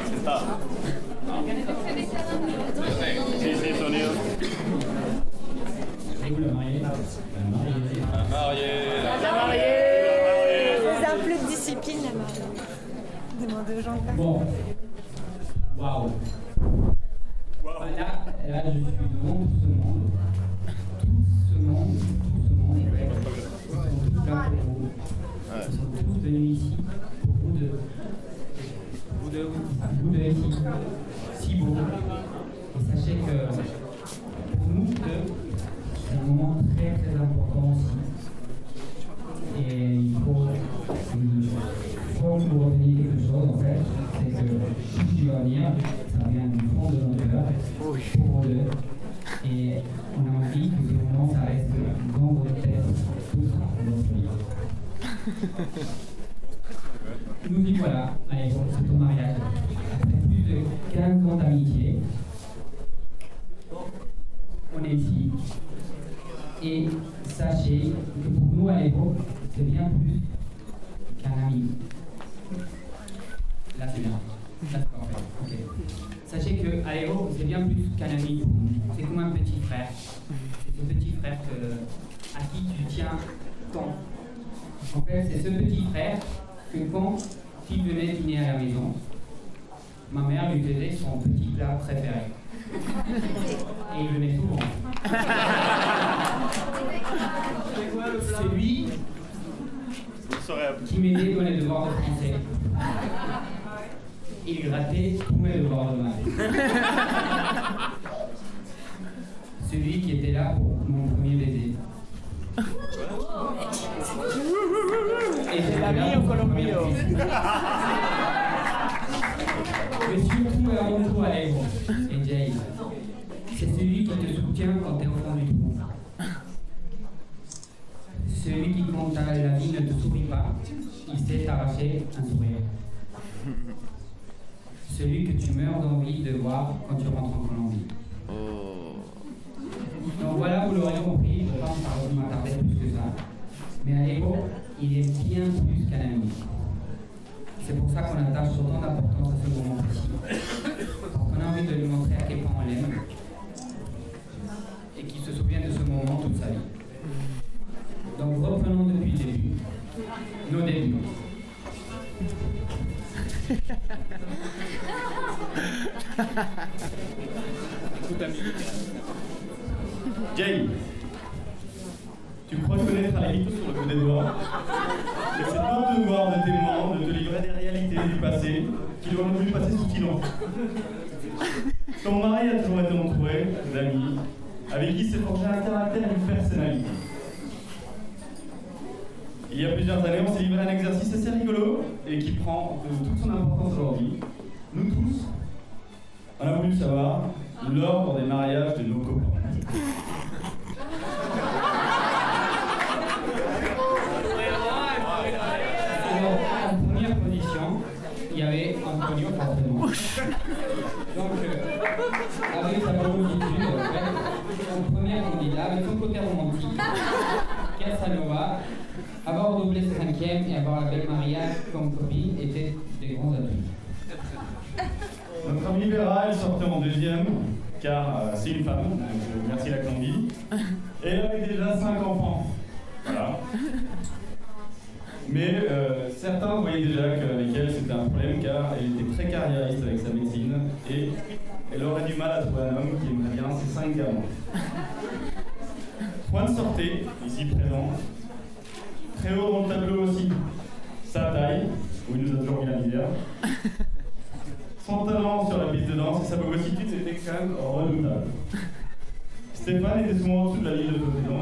Así está. Sí, sí, sonido. La mariée. C'est un peu de discipline, la mariée. Demande aux gens. Bon. Waouh. Là, là, je suis devant tout ce monde. Tout ce monde, tout ce monde. Ils sont tous là pour vous. Ils sont tous venus ici pour vous de. Vous de, vous de ici. Si beau. Et sachez que pour nous deux, c'est un moment très très important aussi. Et il faut, il faut que vous reteniez quelque chose en fait, c'est que tout ce qui va venir, ça vient du fond de notre cœur, pour vous deux. Et on a envie que ces moments, ça reste dans votre tête, tous dans votre vie. Nous dit voilà, allez, bon, c'est ton mariage. Après plus de 15 ans d'amitié, on est ici. Et sachez que pour nous à l'époque, c'est bien plus qu'un ami. Là, c'est bien. Là, c'est parfait. Sachez que l'époque, c'est bien plus qu'un ami. C'est comme un petit frère. C'est ce petit frère que- à qui tu tiens tant. En fait, c'est ce petit frère que quand il venait dîner à la maison, ma mère lui faisait son petit plat préféré. Et il venait souvent. C'est lui Qui m'aidait dans les devoirs de français. Il grattait tous mes devoirs de maths. Quand la vie ne te sourit pas, il sait t'arracher un sourire. Celui que tu meurs d'envie de voir quand tu rentres en Colombie. Donc voilà, vous l'aurez compris, je ne vais pas m'attarder plus que ça. Mais à l'époque, il est bien plus qu'un ami. C'est pour ça qu'on attache autant d'importance à ce moment précis. Parce qu'on a envie de lui montrer à quel point on l'aime. Et qu'il se souvient de ce moment toute sa vie. Jay, tu crois connaître la mytho sur le bout des doigts Et c'est notre devoir de témoin de te livrer des réalités du passé qui doivent plus passer sous silence. Ton mari a toujours été entouré d'amis avec qui s'est forgé un caractère et une personnalité. Il y a plusieurs années, on s'est livré à un exercice assez rigolo et qui prend toute son importance aujourd'hui. Nous tous, on a voulu savoir l'ordre des mariages de nos copains. Alors, en première position, il y avait Antonio forcément. Donc, euh, avec sa proposition, en première candidat, avec son côté romantique, Casanova, ce cinquième et avoir la belle Maria comme copine étaient des grands atouts. Notre Vera, elle sortait en deuxième, car euh, c'est une femme, donc euh, merci la Colombie. Et elle avait déjà cinq enfants. Voilà. Mais euh, certains voyaient déjà qu'avec elle c'était un problème car elle était très carriériste avec sa médecine et elle aurait du mal à trouver un homme qui aimerait bien ses cinq gamins. Juan sortait, ici présent, très haut dans le tableau aussi, sa taille, où il nous a toujours mis la misère. Son talent sur la piste de danse et sa bobositude, c'était quand même redoutable. Stéphane était souvent au-dessus de la ligne de flottaison.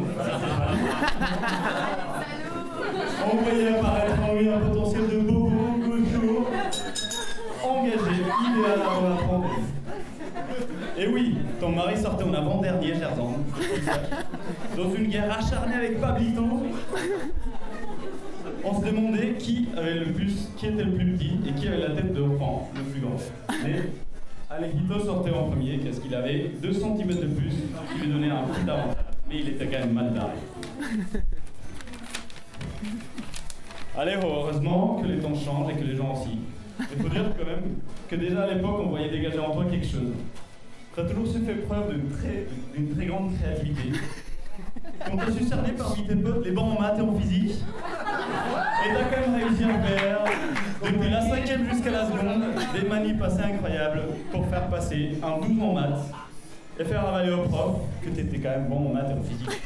On voyait apparaître en lui un potentiel de beau, costaud, engagé, idéal avant la trentaine. Et oui, ton mari sortait en avant-dernier, Gerzan. Dans une guerre acharnée avec Pablito. On se demandait qui avait le plus, qui était le plus petit et qui avait la tête de enfant le plus grand. Mais Alejito sortait en premier, qu'est-ce qu'il avait 2 cm de plus, qui lui donnait un petit avantage. Mais il était quand même mal taré. Allez, heureusement que les temps changent et que les gens aussi. Il faut dire quand même que déjà à l'époque, on voyait dégager en toi quelque chose. Tu as toujours su faire preuve d'une très, grande créativité. On t'a su cerner parmi tes potes les bancs en maths et en physique. Et t'as quand même réussi à faire, depuis la cinquième jusqu'à la seconde, des manies assez incroyables pour faire passer un 12 en maths et faire avaler au prof que t'étais quand même bon en maths et en physique.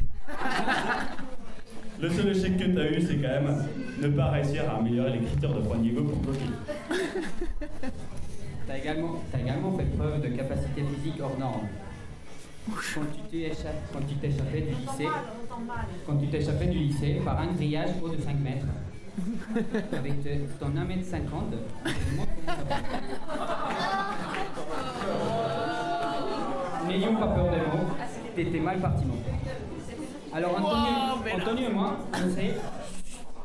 Le seul échec que t'as eu, c'est quand même ne pas réussir à améliorer les critères de Juan Diego pour bloquer. T'as également, également fait preuve de capacité physique hors norme. Quand tu t'es du lycée, quand tu t'échappais du lycée par un grillage haut de 5 mètres, avec te- ton 1m50, je te demande comment ça va. N'ayons pas peur des mots, t'étais mal parti mon. Alors Anthony et moi, on sait,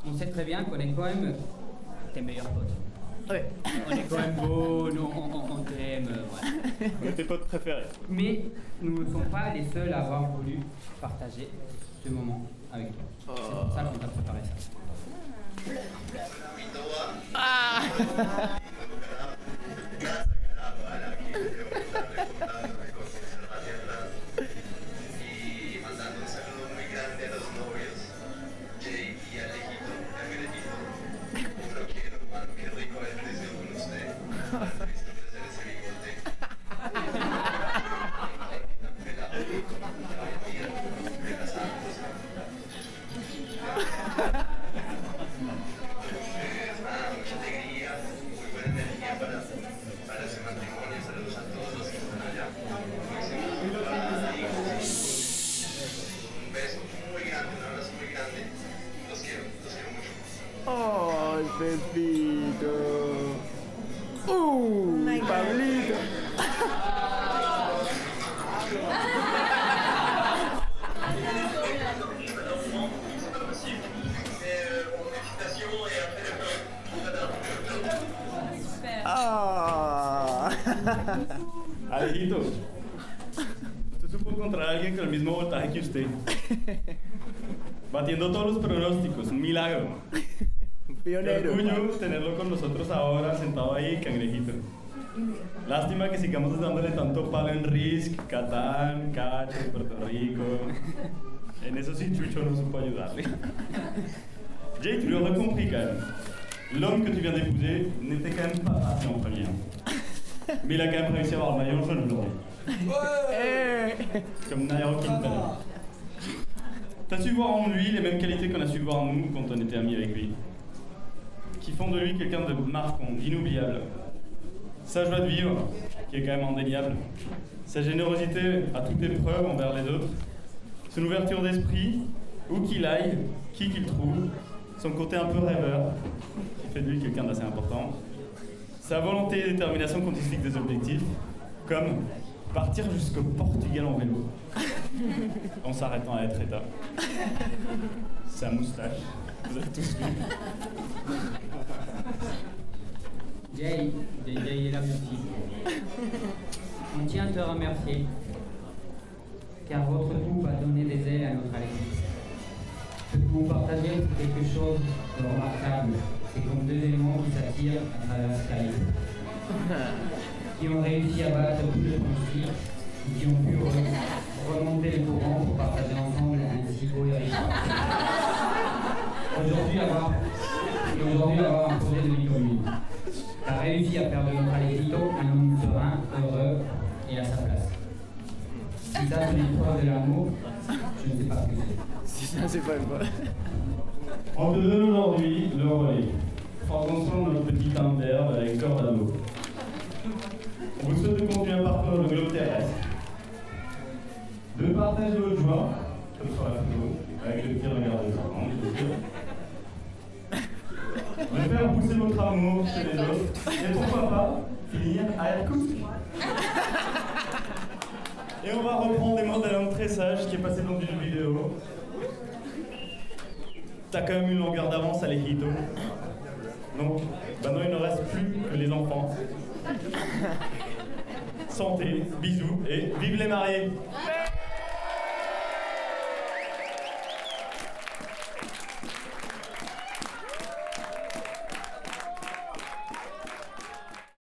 on sait très bien qu'on est quand même tes meilleurs potes. Ouais. On est quand même beau, nous, on, on- on t'aime, euh, voilà. On est tes potes préférés. Mais nous ne sommes pas les seuls à avoir voulu partager ce moment avec toi. C'est pour ça qu'on t'a préparé ça. y Pepito! ¡Uh! ¡Pablito! ¡Ah! Alejito, usted supo encontrar a alguien con el mismo voltaje que usted. Batiendo todos los pronósticos, un milagro. Qué Pionero. orgullo tenerlo con nosotros ahora, sentado ahí, cangrejito. Lástima que sigamos dándole tanto palo en Risk, Catán, Cache, Puerto Rico. En eso sí Chucho no supo ayudarle. Jay, tu même. L'homme que tu viens d'épouser n'était quand même pas parti en première. Mais il a quand même réussi à avoir le maillot jaune aujourd'hui. Comme Nairo Quintana. T'as su voir en lui les mêmes qualités qu'on a su voir en nous quand on était amis avec lui. Qui font de lui quelqu'un de marquant, d'inoubliable. Sa joie de vivre, qui est quand même indéniable. Sa générosité à toute épreuve envers les autres. Son ouverture d'esprit, où qu'il aille, qui qu'il trouve. Son côté un peu rêveur, qui fait de lui quelqu'un d'assez important. Sa volonté et détermination quand il fixe des objectifs, comme partir jusqu'au Portugal en vélo, en s'arrêtant à Etretat. Sa moustache, vous avez tous vu. Jay, Jay, est là aussi. On tient à te remercier, car votre couple a donné des ailes à notre Alexis. Ce que vous partagez, c'est quelque chose de remarquable. C'est comme deux éléments qui s'attirent à travers l'escalier, qui ont réussi à battre tous les conflits, et qui ont pu re- remonter le courant pour partager ensemble un si beau héritage. Aujourd'hui, avoir, aujourd'hui, avoir de et à sa place. Si ça c'est une preuve de l'amour, je ne sais pas ce que c'est. Si ça, c'est pas le On te donne aujourd'hui le relais. Prends ensemble notre petit imberbe avec cœur d'amour. On vous souhaite de continuer à parcourir le globe terrestre. De partager votre joie, comme sur la photo, avec le petit regard des enfants. De faire pousser votre amour chez les autres. Et pourquoi pas finir à Irkoutsk. Et on va reprendre des mots d'un homme très sage qui est passé dans une vidéo. T'as quand même une longueur d'avance à l'Ejito. Donc, maintenant il ne reste plus que les enfants. Santé, bisous et vive les mariés